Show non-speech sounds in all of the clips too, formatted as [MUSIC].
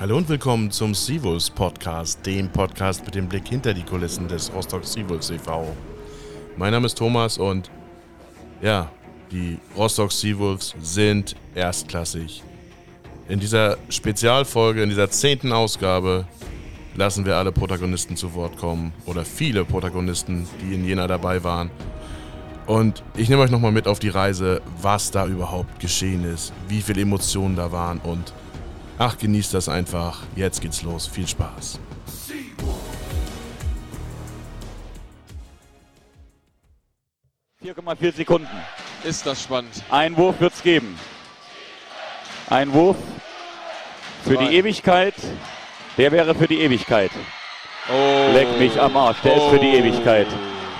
Hallo und willkommen zum Seawolves Podcast, dem Podcast mit dem Blick hinter die Kulissen des Rostock Seawolves e.V. Mein Name ist Thomas und ja, die Rostock Seawolves sind erstklassig. In dieser Spezialfolge, in dieser zehnten Ausgabe, lassen wir alle Protagonisten zu Wort kommen oder viele Protagonisten, die in Jena dabei waren. Und ich nehme euch nochmal mit auf die Reise, was da überhaupt geschehen ist, wie viele Emotionen da waren und ach, genießt das einfach. Jetzt geht's los. Viel Spaß. vier Sekunden. Ist das spannend. Einwurf wird's geben. Einwurf für Zwei. die Ewigkeit. Der wäre für die Ewigkeit. Oh. Leck mich am Arsch. Der ist für die Ewigkeit.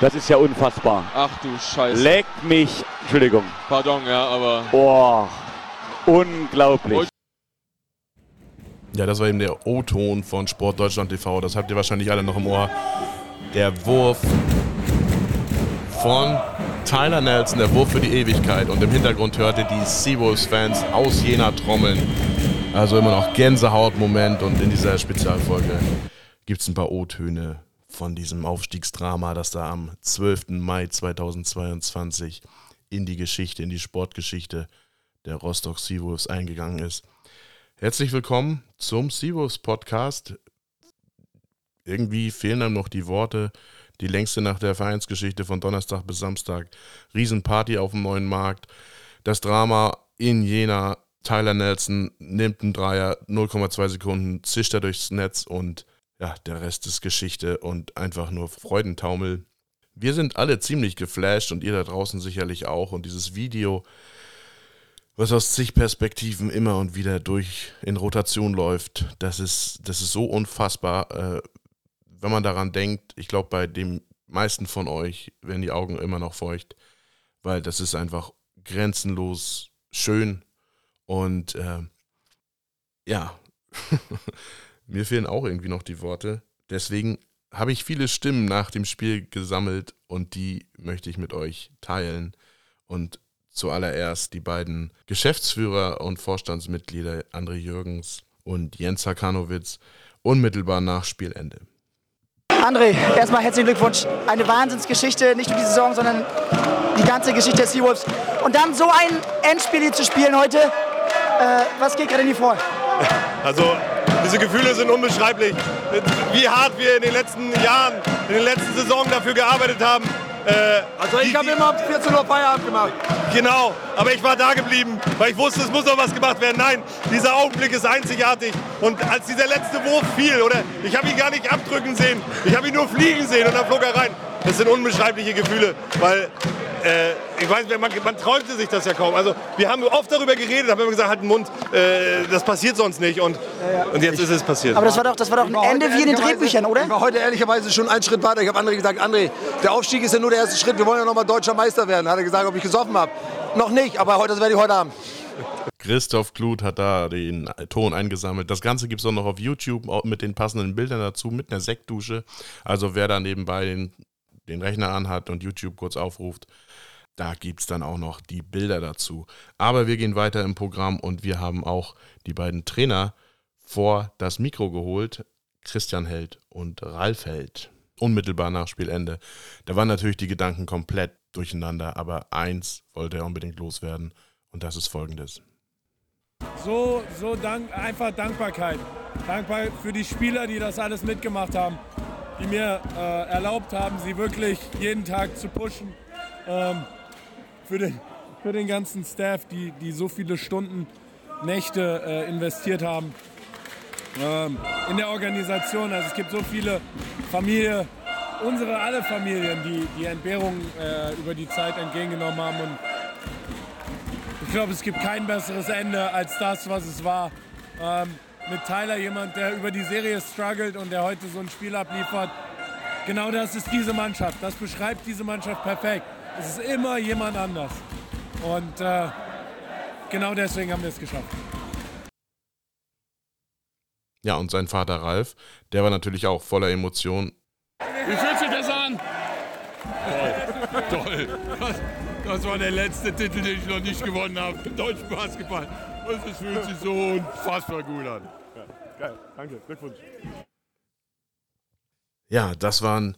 Das ist ja unfassbar. Ach du Scheiße. Leck mich. Entschuldigung. Pardon, ja, aber. Boah. Unglaublich. Ja, das war eben der O-Ton von Sport Deutschland TV. Das habt ihr wahrscheinlich alle noch im Ohr. Der Wurf von Tyler Nelson, der Wurf für die Ewigkeit. Und im Hintergrund hört ihr die Seawolves-Fans aus Jena trommeln. Also immer noch Gänsehaut-Moment. Und in dieser Spezialfolge gibt es ein paar O-Töne von diesem Aufstiegsdrama, das da am 12. Mai 2022 in die Geschichte, in die Sportgeschichte der Rostock Seawolves eingegangen ist. Herzlich willkommen zum Seawolves Podcast. Irgendwie fehlen einem noch die Worte. Die längste Nacht der Vereinsgeschichte von Donnerstag bis Samstag. Riesenparty auf dem neuen Markt. Das Drama in Jena. Tyler Nelson nimmt einen Dreier, 0,2 Sekunden, zischt er durchs Netz und ja, der Rest ist Geschichte und einfach nur Freudentaumel. Wir sind alle ziemlich geflasht und ihr da draußen sicherlich auch. Und dieses Video was aus zig Perspektiven immer und wieder durch in Rotation läuft, das ist, das ist so unfassbar. Äh, wenn man daran denkt, ich glaube, bei den meisten von euch werden die Augen immer noch feucht, weil das ist einfach grenzenlos schön und äh, ja, [LAUGHS] mir fehlen auch irgendwie noch die Worte. Deswegen habe ich viele Stimmen nach dem Spiel gesammelt und die möchte ich mit euch teilen. Und zuallererst die beiden Geschäftsführer und Vorstandsmitglieder André Jürgens und Jens Hakanowitz unmittelbar nach Spielende. André, erstmal herzlichen Glückwunsch. Eine Wahnsinnsgeschichte, nicht nur die Saison, sondern die ganze Geschichte der Seawolves. Und dann so ein Endspiel hier zu spielen heute, äh, was geht gerade in die vor? Also diese Gefühle sind unbeschreiblich. Wie hart wir in den letzten Jahren, in den letzten Saisonen dafür gearbeitet haben. Äh, Also ich habe immer um 14 Uhr Feierabend gemacht. Genau, aber ich war da geblieben, weil ich wusste, es muss noch was gemacht werden. Nein, dieser Augenblick ist einzigartig. Und als dieser letzte Wurf fiel, oder ich habe ihn gar nicht abdrücken sehen, ich habe ihn nur fliegen sehen und dann flog er rein. Das sind unbeschreibliche Gefühle, weil äh, ich weiß, man, man träumte sich das ja kaum. Also wir haben oft darüber geredet, haben immer gesagt, halt den Mund, äh, das passiert sonst nicht. Und, und jetzt ist es passiert. Aber das war doch, das war doch ein war Ende wie in den Drehbüchern, oder? Ich war heute ehrlicherweise schon einen Schritt weiter. Ich habe André gesagt, André, der Aufstieg ist ja nur der erste Schritt. Wir wollen ja noch mal deutscher Meister werden. Hat er gesagt, ob ich gesoffen habe. Noch nicht, aber heute, das werde ich heute haben. Christoph Kluth hat da den Ton eingesammelt. Das Ganze gibt es auch noch auf YouTube auch mit den passenden Bildern dazu, mit einer Sektdusche. Also wer da nebenbei den, den Rechner anhat und YouTube kurz aufruft, da gibt es dann auch noch die Bilder dazu. Aber wir gehen weiter im Programm und wir haben auch die beiden Trainer vor das Mikro geholt. Christian Held und Ralf Held. Unmittelbar nach Spielende. Da waren natürlich die Gedanken komplett durcheinander, aber eins wollte er unbedingt loswerden und das ist folgendes. so, so dank, einfach Dankbarkeit. Dankbar für die Spieler, die das alles mitgemacht haben, die mir äh, erlaubt haben, sie wirklich jeden Tag zu pushen. Ähm, für, den, für den ganzen Staff, die, die so viele Stunden, Nächte äh, investiert haben ähm, in der Organisation. Also es gibt so viele Familien, unsere alle Familien, die die Entbehrung äh, über die Zeit entgegengenommen haben und ich glaube, es gibt kein besseres Ende als das, was es war. Ähm, mit Tyler jemand, der über die Serie struggelt und der heute so ein Spiel abliefert. Genau das ist diese Mannschaft. Das beschreibt diese Mannschaft perfekt. Es ist immer jemand anders. Und äh, genau deswegen haben wir es geschafft. Ja, und sein Vater Ralf, der war natürlich auch voller Emotionen. Wie fühlt sich das an? Toll. Toll. Das, das war der letzte Titel, den ich noch nicht gewonnen habe im deutschen Basketball. Und es fühlt sich so unfassbar gut an. Geil, danke, Glückwunsch. Ja, das waren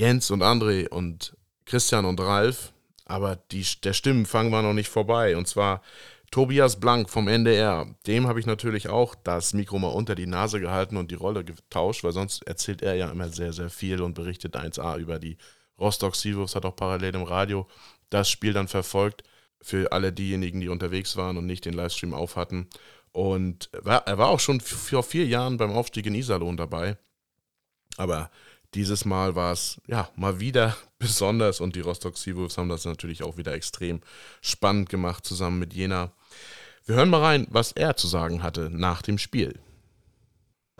Jens und André und Christian und Ralf, aber die, der Stimmenfang war noch nicht vorbei. Und zwar Tobias Blank vom NDR. Dem habe ich natürlich auch das Mikro mal unter die Nase gehalten und die Rolle getauscht, weil sonst erzählt er ja immer sehr, sehr viel und berichtet 1A über die Rostock Seawolves, hat auch parallel im Radio das Spiel dann verfolgt für alle diejenigen, die unterwegs waren und nicht den Livestream auf hatten. Und er war auch schon vor vier Jahren beim Aufstieg in Iserlohn dabei. Aber dieses Mal war es ja mal wieder [LAUGHS] besonders und die Rostock Seawolves haben das natürlich auch wieder extrem spannend gemacht zusammen mit Jena. Wir hören mal rein, was er zu sagen hatte nach dem Spiel.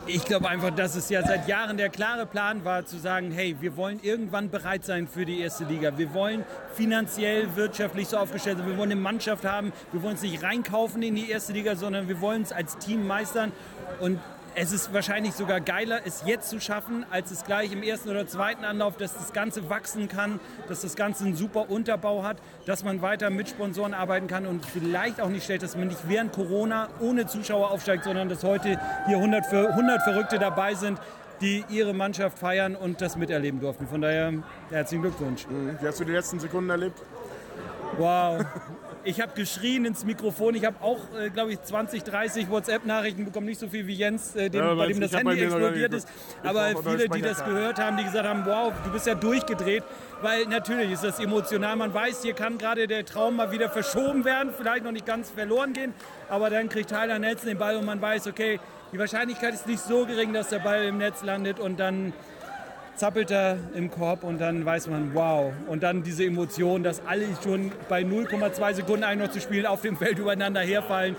Ich glaube einfach, dass es ja seit Jahren der klare Plan war, zu sagen, hey, wir wollen irgendwann bereit sein für die erste Liga. Wir wollen finanziell, wirtschaftlich so aufgestellt sein. Wir wollen eine Mannschaft haben. Wir wollen es nicht reinkaufen in die erste Liga, sondern wir wollen es als Team meistern. Und es ist wahrscheinlich sogar geiler, es jetzt zu schaffen, als es gleich im ersten oder zweiten Anlauf, dass das Ganze wachsen kann, dass das Ganze einen super Unterbau hat, dass man weiter mit Sponsoren arbeiten kann und vielleicht auch nicht stellt, dass man nicht während Corona ohne Zuschauer aufsteigt, sondern dass heute hier 100, für 100 Verrückte dabei sind, die ihre Mannschaft feiern und das miterleben durften. Von daher herzlichen Glückwunsch. Wie hast du die letzten Sekunden erlebt? Wow. [LAUGHS] Ich habe geschrien ins Mikrofon. Ich habe auch, äh, glaube ich, 20, 30 WhatsApp-Nachrichten bekommen. Nicht so viel wie Jens, äh, dem, Ja, bei dem das Handy explodiert ist. Aber viele, die das gehört haben, die gesagt haben, wow, du bist ja durchgedreht. Weil natürlich ist das emotional. Man weiß, hier kann gerade der Traum mal wieder verschoben werden, vielleicht noch nicht ganz verloren gehen. Aber dann kriegt Tyler Nelson den Ball und man weiß, okay, die Wahrscheinlichkeit ist nicht so gering, dass der Ball im Netz landet und dann zappelt er im Korb und dann weiß man, wow. Und dann diese Emotion, dass alle schon bei 0,2 Sekunden eigentlich noch zu spielen auf dem Feld übereinander herfallen.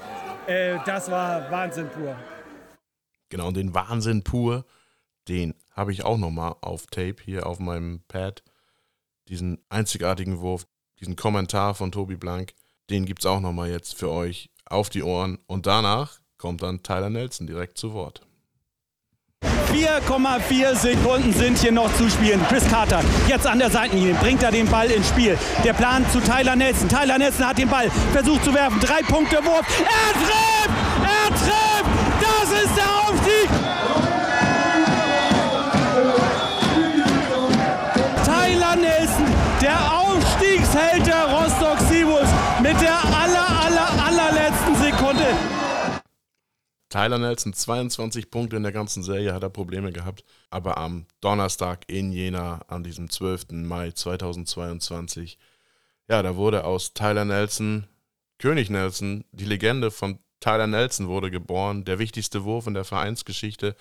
Äh, das war Wahnsinn pur. Genau, und den Wahnsinn pur, den habe ich auch nochmal auf Tape hier auf meinem Pad. Diesen einzigartigen Wurf, diesen Kommentar von Tobi Blank, den gibt es auch nochmal jetzt für euch auf die Ohren. Und danach kommt dann Tyler Nelson direkt zu Wort. 4,4 Sekunden sind hier noch zu spielen. Chris Carter jetzt an der Seitenlinie, bringt er den Ball ins Spiel. Der Plan zu Tyler Nelson. Tyler Nelson hat den Ball, versucht zu werfen. Drei Punkte Wurf. Er trifft! Tyler Nelson, 22 Punkte in der ganzen Serie, hat er Probleme gehabt. Aber am Donnerstag in Jena, an diesem 12. Mai 2022, ja, da wurde aus Tyler Nelson König Nelson. Die Legende von Tyler Nelson wurde geboren, der wichtigste Wurf in der Vereinsgeschichte.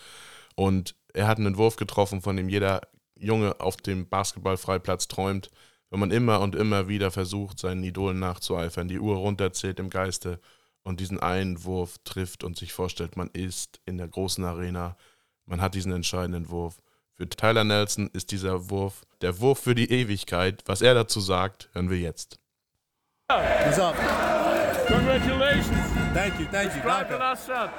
Und er hat einen Wurf getroffen, von dem jeder Junge auf dem Basketballfreiplatz träumt. Wenn man immer und immer wieder versucht, seinen Idolen nachzueifern, die Uhr runterzählt im Geiste und diesen einen Wurf trifft und sich vorstellt, man ist in der großen Arena, man hat diesen entscheidenden Wurf. Für Tyler Nelson ist dieser Wurf der Wurf für die Ewigkeit. Was er dazu sagt, hören wir jetzt. What's up? Congratulations. Thank you, thank you. Describe the last shot.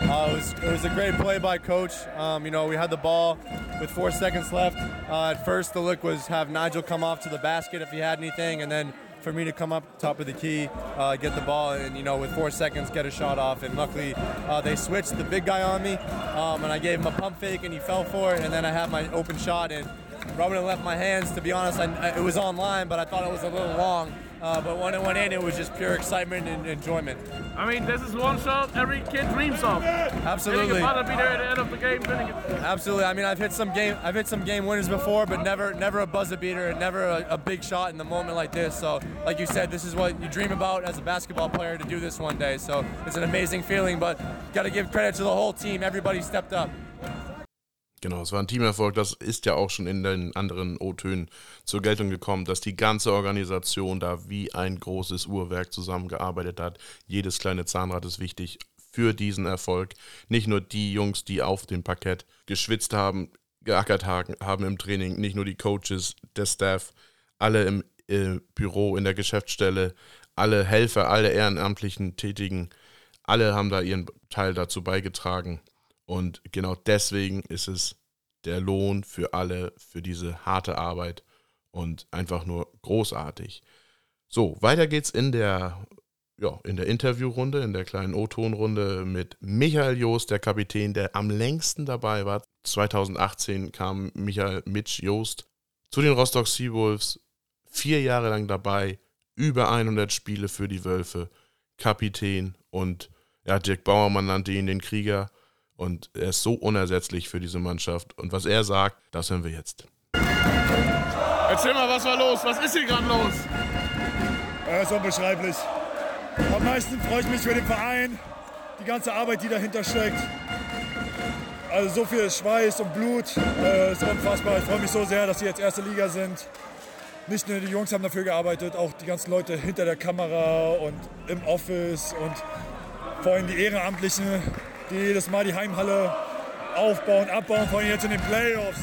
Uh, it, was, it was a great play by coach. Um, you know, we had the ball with four seconds left. Uh, at first, the look was have Nigel come off to the basket if he had anything, and then for me to come up top of the key, uh, get the ball, and you know, with four seconds, get a shot off. And luckily, uh, they switched the big guy on me, um, and I gave him a pump fake, and he fell for it. And then I had my open shot, and Robin left my hands. To be honest, I, it was online, but I thought it was a little long. Uh, but when it went in, it was just pure excitement and enjoyment. I mean, this is one shot every kid dreams of. Absolutely. A buzzer beater at the end of the game, winning it. Absolutely. I mean, I've hit some game, I've hit some game winners before, but never, never a buzzer beater, and never a, a big shot in the moment like this. So, like you said, this is what you dream about as a basketball player to do this one day. So, it's an amazing feeling. But got to give credit to the whole team. Everybody stepped up. Genau, es war ein Teamerfolg. Das ist ja auch schon in den anderen O-Tönen zur Geltung gekommen, dass die ganze Organisation da wie ein großes Uhrwerk zusammengearbeitet hat. Jedes kleine Zahnrad ist wichtig für diesen Erfolg. Nicht nur die Jungs, die auf dem Parkett geschwitzt haben, geackert haben im Training, nicht nur die Coaches, der Staff, alle im äh, Büro, in der Geschäftsstelle, alle Helfer, alle ehrenamtlichen Tätigen, alle haben da ihren Teil dazu beigetragen. Und genau deswegen ist es der Lohn für alle, für diese harte Arbeit und einfach nur großartig. So, weiter geht's in der ja, in der Interviewrunde, in der kleinen O-Tonrunde mit Michael Joost, der Kapitän, der am längsten dabei war. 2018 kam Michael Mitch Joost zu den Rostock Seawolves, vier Jahre lang dabei, über 100 Spiele für die Wölfe, Kapitän und ja, Jack Bauermann nannte ihn den Krieger und er ist so unersetzlich für diese Mannschaft. Und was er sagt, das hören wir jetzt. Erzähl mal, was war los? Was ist hier gerade los? Ja, ist unbeschreiblich. Am meisten freue ich mich für den Verein, die ganze Arbeit, die dahinter steckt. Also so viel Schweiß und Blut, äh, ist unfassbar. Ich freue mich so sehr, dass sie jetzt erste Liga sind. Nicht nur die Jungs haben dafür gearbeitet, auch die ganzen Leute hinter der Kamera und im Office und vor allem die Ehrenamtlichen, die jedes Mal die Heimhalle aufbauen, abbauen, vor allem jetzt in den Playoffs.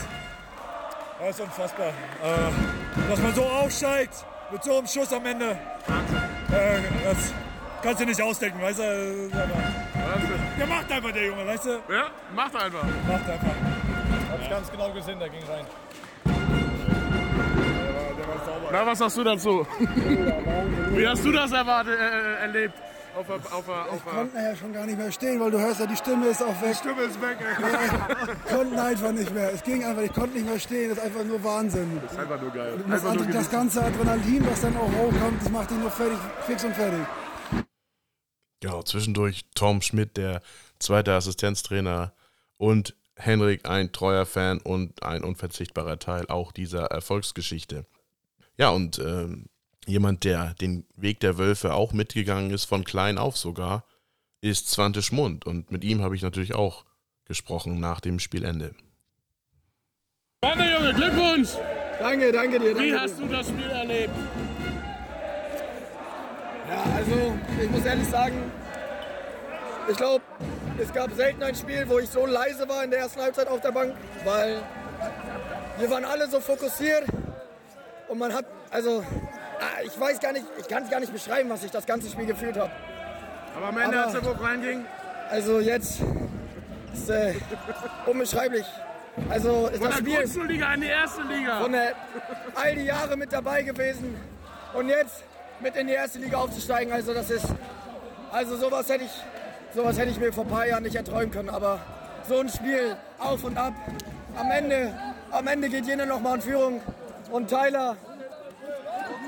Das ist unfassbar. Äh, dass man so aufsteigt, mit so einem Schuss am Ende. Äh, das kannst du nicht ausdenken, weißt du? Der macht einfach der Junge, weißt du? Ja, macht einfach. Macht einfach. Hab ich ganz genau gesehen, der ging rein. Na, was sagst du dazu? [LAUGHS] Wie hast du das erwartet, äh, erlebt? Auf, auf, der- auf, Ich konnte ja schon gar nicht mehr stehen, weil du hörst ja, die Stimme ist auch weg. Die Stimme ist weg, ey. Ich konnte einfach nicht mehr. Es ging einfach, ich konnte nicht mehr stehen. Das ist einfach nur Wahnsinn. Das ist einfach nur geil. Das, Einfach nur das ganze Adrenalin, was dann auch hochkommt, das macht dich nur fertig, fix und fertig. Genau, zwischendurch Tom Schmidt, der zweite Assistenztrainer und Henrik, ein treuer Fan und ein unverzichtbarer Teil auch dieser Erfolgsgeschichte. Ja, und ähm, jemand, der den Weg der Wölfe auch mitgegangen ist, von klein auf sogar, ist Zwante Schmund. Und mit ihm habe ich natürlich auch gesprochen nach dem Spielende. Warte, Junge, Glückwunsch! Danke, danke dir. Wie danke hast dir. du das Spiel erlebt? Ja, also ich muss ehrlich sagen, ich glaube, es gab selten ein Spiel, wo ich so leise war in der ersten Halbzeit auf der Bank, weil wir waren alle so fokussiert und man hat, also ich weiß gar nicht, ich kann es gar nicht beschreiben, was ich das ganze Spiel gefühlt habe. Aber am Ende, Aber- als der Wurf reinging, Also jetzt ist äh, unbeschreiblich. Also ist von das der Spiel Grundschulliga in die erste Liga. von der, all die Jahre mit dabei gewesen und jetzt mit in die erste Liga aufzusteigen. Also das ist, also sowas hätte ich, sowas hätte ich mir vor ein paar Jahren nicht erträumen können. Aber so ein Spiel auf und ab. Am Ende, am Ende geht jeder noch mal in Führung und Tyler,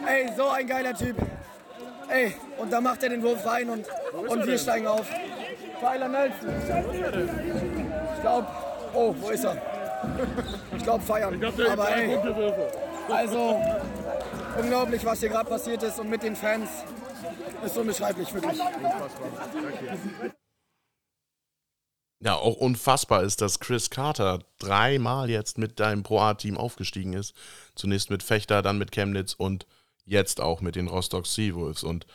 ey, so ein geiler Typ. Ey, und da macht er den Wurf rein und, und wir steigen auf. Tyler Nelson. Ich glaube, oh, wo ist er? Ich glaube feiern. Ich glaub, der Aber ey, also unglaublich, was hier gerade passiert ist und mit den Fans ist unbeschreiblich wirklich. Ja, auch unfassbar ist, dass Chris Carter dreimal jetzt mit deinem Pro-A-Team aufgestiegen ist. Zunächst mit Fechter, dann mit Chemnitz und jetzt auch mit den Rostock Seawolves. Und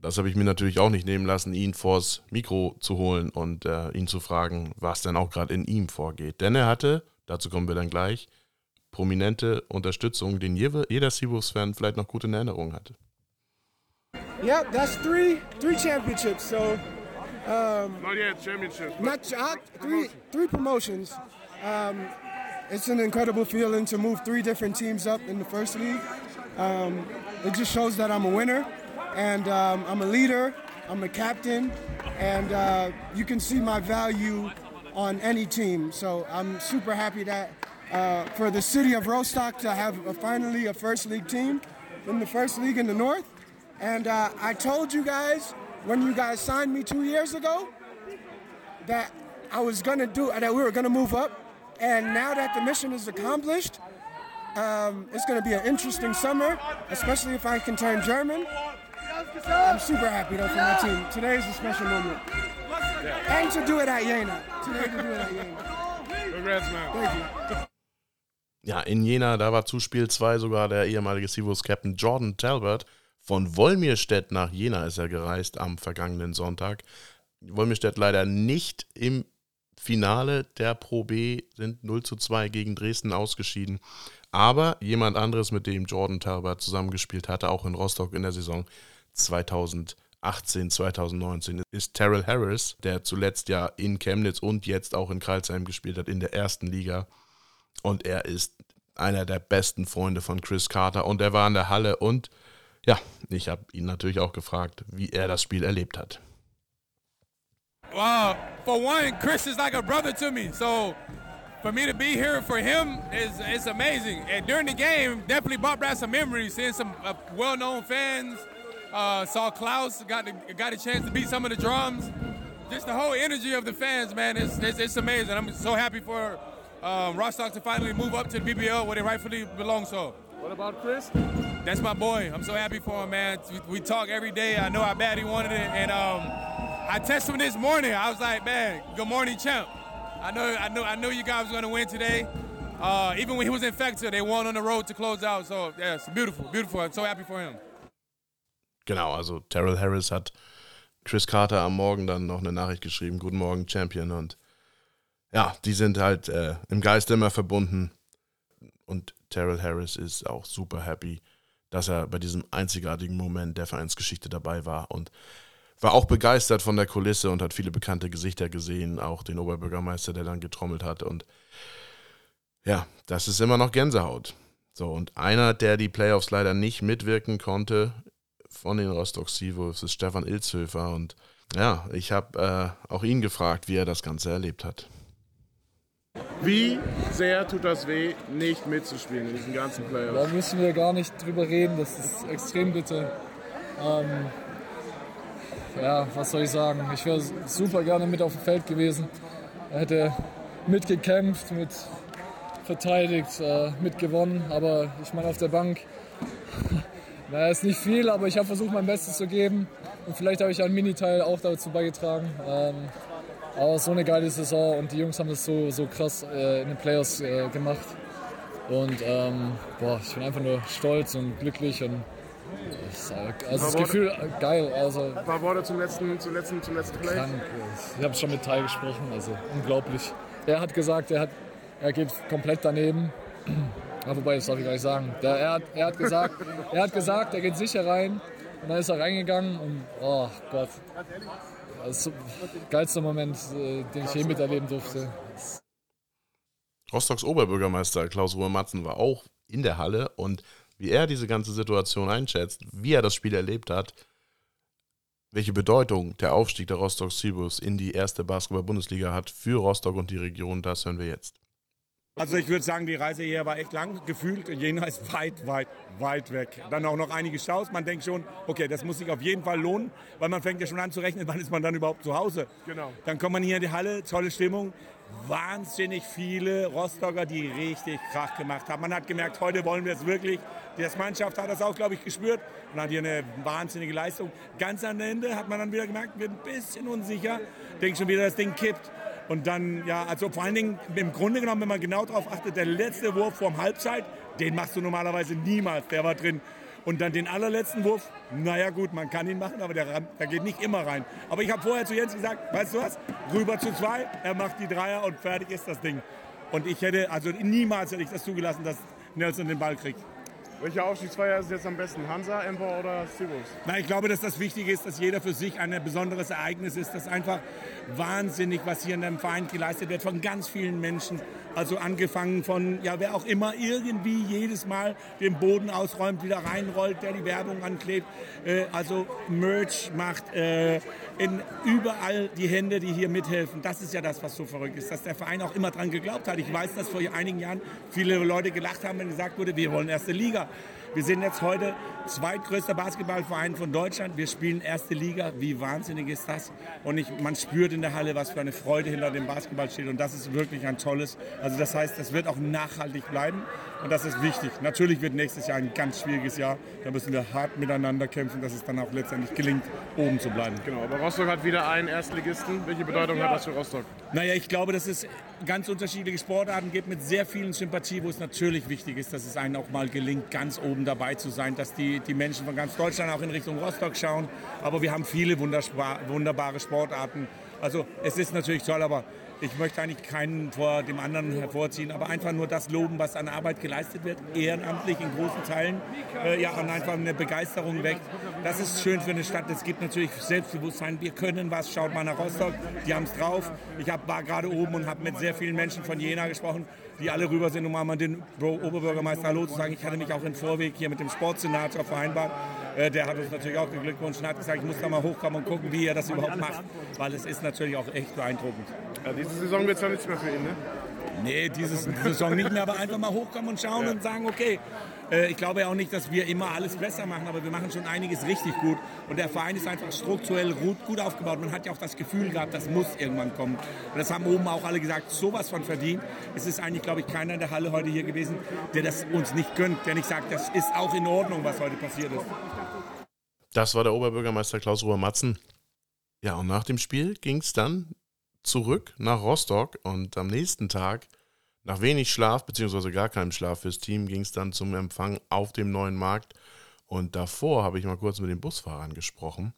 das habe ich mir natürlich auch nicht nehmen lassen, ihn vors Mikro zu holen und äh, ihn zu fragen, was denn auch gerade in ihm vorgeht. Denn er hatte, dazu kommen wir dann gleich, prominente Unterstützung, den jeder jeder Seawolves-Fan vielleicht noch gut in Erinnerung hatte. Yep, that's three three championships. So um, Not yet, championship. not uh, three three promotions. Um, it's an incredible feeling to move three different teams up in the first league. Um, it just shows that I'm a winner, and um, I'm a leader. I'm a captain, and uh, you can see my value on any team. So I'm super happy that uh, for the city of Rostock to have a, finally a first league team in the first league in the north. And uh, I told you guys when you guys signed me two years ago that I was gonna do that we were gonna move up. And now that the mission is accomplished, um, it's gonna be an interesting summer, especially if I can turn German. I'm super happy though for my team. Today is a special moment. And to do it at Jena. Today to do it at Jena. Congrats, man. Thank you. Ja, in Jena, da war zu Spiel 2 sogar der ehemalige Seawolves-Captain Jordan Talbot. Von Wolmirstedt nach Jena ist er gereist am vergangenen Sonntag. Wolmirstedt leider nicht im Finale der Pro B, sind 0 zu 2 gegen Dresden ausgeschieden. Aber jemand anderes, mit dem Jordan Talbot zusammengespielt hatte, auch in Rostock in der Saison 2018, 2019, ist Terrell Harris, der zuletzt ja in Chemnitz und jetzt auch in Karlsheim gespielt hat, in der ersten Liga. Und er ist einer der besten Freunde von Chris Carter und er war in der Halle und Ja, ich habe ihn natürlich auch gefragt, wie er das Spiel erlebt hat. Well, for one, Chris is like a brother to me. So for me to be here for him is it's amazing. And during the game, definitely brought back some memories, seeing some uh, well-known fans. Uh, saw Klaus got the, got a chance to beat some of the drums. Just the whole energy of the fans, man, it's, it's, it's amazing. I'm so happy for um, Rostock to finally move up to the BBL where they rightfully belong. So. What about Chris? That's my boy. I'm so happy for him, man. We, we talk every day. I know how bad he wanted it, and um, I texted him this morning. I was like, man, good morning, champ. I know, I know, I know you guys were gonna win today. Uh, even when he was infected, they won on the road to close out. So yeah, it's beautiful, beautiful. I'm so happy for him. Genau, also Terrell Harris hat Chris Carter am Morgen dann noch eine Nachricht geschrieben, Guten Morgen, Champion. Und ja, die sind halt äh, im Geiste immer verbunden. Und Terrell Harris ist auch super happy, dass er bei diesem einzigartigen Moment der Vereinsgeschichte dabei war und war auch begeistert von der Kulisse und hat viele bekannte Gesichter gesehen, auch den Oberbürgermeister, der dann getrommelt hat. Und ja, das ist immer noch Gänsehaut. So, und einer, der die Playoffs leider nicht mitwirken konnte, von den Rostock Seawolves ist Stefan Ilzhöfer. Und ja, ich habe äh, auch ihn gefragt, wie er das Ganze erlebt hat. Wie sehr tut das weh, nicht mitzuspielen in diesen ganzen Playoffs? Da müssen wir gar nicht drüber reden, das ist extrem bitter. Ähm, ja, was soll ich sagen? Ich wäre super gerne mit auf dem Feld gewesen. Hätte mitgekämpft, mit verteidigt, äh, mitgewonnen. Aber ich meine, auf der Bank, [LAUGHS] naja, ist nicht viel, aber ich habe versucht, mein Bestes zu geben. Und vielleicht habe ich einen Miniteil auch dazu beigetragen. Ähm, aber so eine geile Saison und die Jungs haben das so, so krass äh, in den Playoffs äh, gemacht. Und ähm, boah, ich bin einfach nur stolz und glücklich und also das Gefühl geil. Also war Worte zum letzten, zum letzten, zum letzten Play? Krank. Ich habe schon mit Tai gesprochen, also unglaublich. Er hat gesagt, er, hat, er geht komplett daneben. [CLEARS THROAT] Ja, wobei, das darf ich gar nicht sagen. Der, er, hat, er, hat gesagt, er hat gesagt, er geht sicher rein. Und dann ist er reingegangen und oh Gott. Das ist der geilste Moment, äh, den ich je miterleben durfte. Rostocks Oberbürgermeister Klaus Ruhe Matzen war auch in der Halle und wie er diese ganze Situation einschätzt, wie er das Spiel erlebt hat, welche Bedeutung der Aufstieg der Rostock Seabus in die erste Basketball-Bundesliga hat für Rostock und die Region, das hören wir jetzt. Also ich würde sagen, die Reise hier war echt lang. Gefühlt, Jena ist weit, weit, weit weg. Dann auch noch einige Staus. Man denkt schon, okay, das muss sich auf jeden Fall lohnen, weil man fängt ja schon an zu rechnen, [LAUGHS] wann ist man dann überhaupt zu Hause. Genau. Dann kommt man hier in die Halle, tolle Stimmung. Wahnsinnig viele Rostocker, die richtig Krach gemacht haben. Man hat gemerkt, heute wollen wir es wirklich. Die Mannschaft hat das auch, glaube ich, gespürt und hat hier eine wahnsinnige Leistung. Ganz am Ende hat man dann wieder gemerkt, wird ein bisschen unsicher. Denkt schon wieder, das Ding kippt. Und dann, ja, also vor allen Dingen, im Grunde genommen, wenn man genau darauf achtet, der letzte Wurf vorm Halbzeit, den machst du normalerweise niemals, der war drin. Und dann den allerletzten Wurf, naja gut, man kann ihn machen, aber der, der geht nicht immer rein. Aber ich habe vorher zu Jens gesagt, weißt du was, rüber zu zwei, er macht die Dreier und fertig ist das Ding. Und ich hätte, also niemals hätte ich das zugelassen, dass Nelson den Ball kriegt. Welcher Aufstiegsfeier ist jetzt am besten? Hansa, Emper oder Sibus? Na, ich glaube, dass das wichtig ist, dass jeder für sich ein besonderes Ereignis ist. Das einfach wahnsinnig, was hier in dem Verein geleistet wird von ganz vielen Menschen. Also angefangen von, ja, wer auch immer irgendwie jedes Mal den Boden ausräumt, wieder reinrollt, der die Werbung anklebt. Äh, also Merch macht äh, in überall die Hände, die hier mithelfen. Das ist ja das, was so verrückt ist, dass der Verein auch immer dran geglaubt hat. Ich weiß, dass vor einigen Jahren viele Leute gelacht haben, wenn gesagt wurde, wir wollen erste Liga. Wir sind jetzt heute zweitgrößter Basketballverein von Deutschland. Wir spielen erste Liga. Wie wahnsinnig ist das? Und ich, man spürt in der Halle, was für eine Freude hinter dem Basketball steht. Und das ist wirklich ein tolles. Also das heißt, das wird auch nachhaltig bleiben. Und das ist wichtig. Natürlich wird nächstes Jahr ein ganz schwieriges Jahr. Da müssen wir hart miteinander kämpfen, dass es dann auch letztendlich gelingt, oben zu bleiben. Genau, aber Rostock hat wieder einen Erstligisten. Welche Bedeutung hat das für Rostock? Naja, ich glaube, dass es ganz unterschiedliche Sportarten gibt mit sehr vielen Sympathie, wo es natürlich wichtig ist, dass es einem auch mal gelingt, ganz oben dabei zu sein, dass die, die Menschen von ganz Deutschland auch in Richtung Rostock schauen. Aber wir haben viele wunderbare Sportarten. Also es ist natürlich toll, aber ich möchte eigentlich keinen vor dem anderen hervorziehen, aber einfach nur das loben, was an Arbeit geleistet wird, ehrenamtlich in großen Teilen, äh, ja, und einfach eine Begeisterung weckt. Das ist schön für eine Stadt. Es gibt natürlich Selbstbewusstsein. Wir können was. Schaut mal nach Rostock, die haben es drauf. Ich hab, war gerade oben und habe mit sehr vielen Menschen von Jena gesprochen, die alle rüber sind, um mal den Oberbürgermeister Hallo zu sagen. Ich hatte mich auch im Vorweg hier mit dem Sportsenator vereinbart. Äh, der hat uns natürlich auch geglückwünscht und hat gesagt, ich muss da mal hochkommen und gucken, wie er das überhaupt macht, weil es ist natürlich auch echt beeindruckend. Ja, diese Saison wird es ja nichts mehr für ihn, ne? Nee, diese Saison nicht mehr, aber einfach mal hochkommen und schauen ja. und sagen, okay, äh, ich glaube auch nicht, dass wir immer alles besser machen, aber wir machen schon einiges richtig gut. Und der Verein ist einfach strukturell gut, gut aufgebaut. Man hat ja auch das Gefühl gehabt, das muss irgendwann kommen. Und das haben oben auch alle gesagt, sowas von verdient. Es ist eigentlich, glaube ich, keiner in der Halle heute hier gewesen, der das uns nicht gönnt, der nicht sagt, das ist auch in Ordnung, was heute passiert ist. Das war der Oberbürgermeister Klaus-Ruhr Matzen. Ja, und nach dem Spiel ging es dann zurück nach Rostock und am nächsten Tag, nach wenig Schlaf, beziehungsweise gar keinem Schlaf fürs Team, ging es dann zum Empfang auf dem neuen Markt. Und davor habe ich mal kurz mit den Busfahrern gesprochen,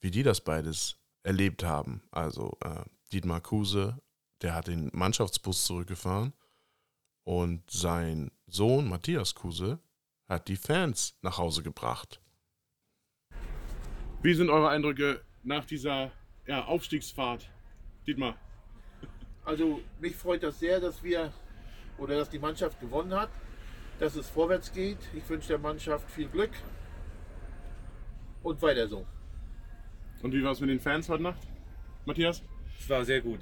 wie die das beides erlebt haben. Also äh, Dietmar Kuse, der hat den Mannschaftsbus zurückgefahren und sein Sohn Matthias Kuse hat die Fans nach Hause gebracht. Wie sind eure Eindrücke nach dieser ja, Aufstiegsfahrt? Dietmar. Also mich freut das sehr, dass wir oder dass die Mannschaft gewonnen hat, dass es vorwärts geht. Ich wünsche der Mannschaft viel Glück und weiter so. Und wie war es mit den Fans heute Nacht, Matthias? Es war sehr gut.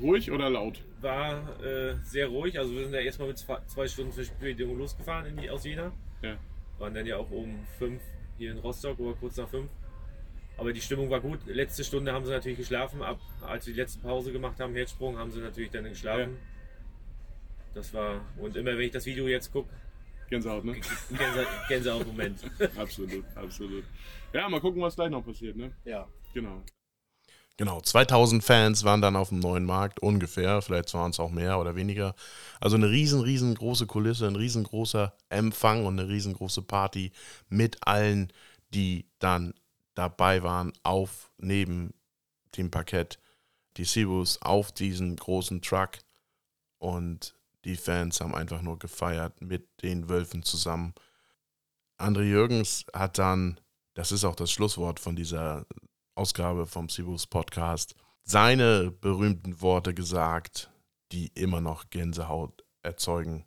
Ruhig oder laut? War äh, sehr ruhig. Also wir sind ja erstmal mit zwei, zwei Stunden Verspätung losgefahren in die, aus Jena. Ja. Waren dann ja auch um fünf hier in Rostock oder kurz nach fünf. Aber die Stimmung war gut. Letzte Stunde haben sie natürlich geschlafen. Ab, als sie die letzte Pause gemacht haben, Herzsprung, haben sie natürlich dann geschlafen. Ja. Das war, und immer wenn ich das Video jetzt gucke, Gänsehaut, ne? Gänse, Gänsehaut-Moment. [LAUGHS] absolut, absolut. Ja, mal gucken, was gleich noch passiert, ne? Ja. Genau. Genau, 2000 Fans waren dann auf dem neuen Markt, ungefähr, vielleicht waren es auch mehr oder weniger. Also eine riesen, riesengroße Kulisse, ein riesengroßer Empfang und eine riesengroße Party mit allen, die dann dabei waren, auf neben dem Parkett, die Seabus auf diesen großen Truck und die Fans haben einfach nur gefeiert mit den Wölfen zusammen. André Jürgens hat dann, das ist auch das Schlusswort von dieser Ausgabe vom Seabus Podcast, seine berühmten Worte gesagt, die immer noch Gänsehaut erzeugen.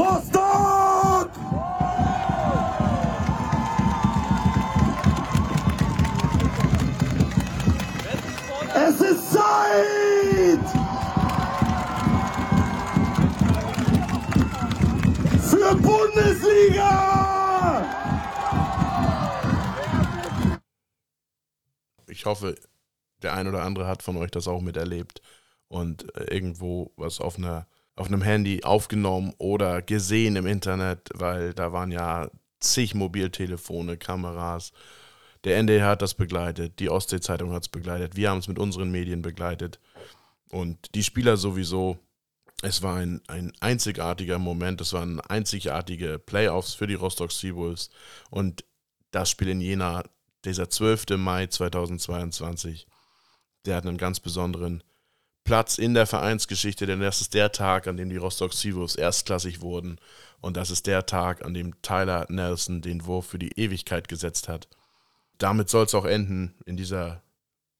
Rostock! Zeit für Bundesliga! Ich hoffe, der ein oder andere hat von euch das auch miterlebt und äh, irgendwo was auf einer auf einem Handy aufgenommen oder gesehen im Internet, weil da waren ja zig Mobiltelefone, Kameras der NDR hat das begleitet, die Ostsee-Zeitung hat es begleitet, wir haben es mit unseren Medien begleitet. Und die Spieler sowieso. Es war ein, ein einzigartiger Moment, es waren einzigartige Playoffs für die Rostock Seawolves. Und das Spiel in Jena, dieser 12. Mai 2022, der hat einen ganz besonderen Platz in der Vereinsgeschichte, denn das ist der Tag, an dem die Rostock Seawolves erstklassig wurden. Und das ist der Tag, an dem Tyler Nelson den Wurf für die Ewigkeit gesetzt hat damit soll es auch enden in dieser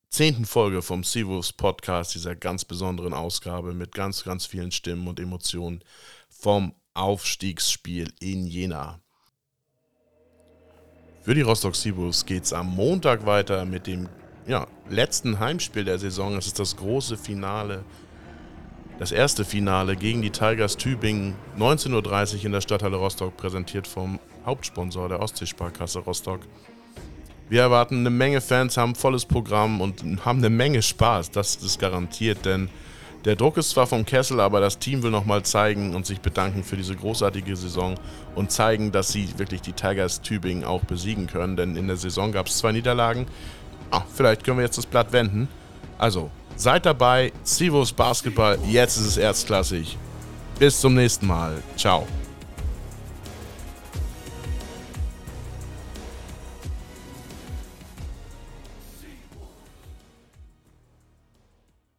zehnten Folge vom Seawolves Podcast, dieser ganz besonderen Ausgabe mit ganz, ganz vielen Stimmen und Emotionen vom Aufstiegsspiel in Jena. Für die Rostock Seawolves geht es am Montag weiter mit dem ja, letzten Heimspiel der Saison. Es ist das große Finale, das erste Finale gegen die Tigers Tübingen, 19.30 Uhr in der Stadthalle Rostock, präsentiert vom Hauptsponsor der Ostseesparkasse Rostock. Wir erwarten eine Menge Fans, haben volles Programm und haben eine Menge Spaß. Das ist garantiert, denn der Druck ist zwar vom Kessel, aber das Team will nochmal zeigen und sich bedanken für diese großartige Saison und zeigen, dass sie wirklich die Tigers Tübingen auch besiegen können. Denn in der Saison gab es zwei Niederlagen. Ah, vielleicht können wir jetzt das Blatt wenden. Also, seid dabei. Sivos Basketball, jetzt ist es erstklassig. Bis zum nächsten Mal. Ciao.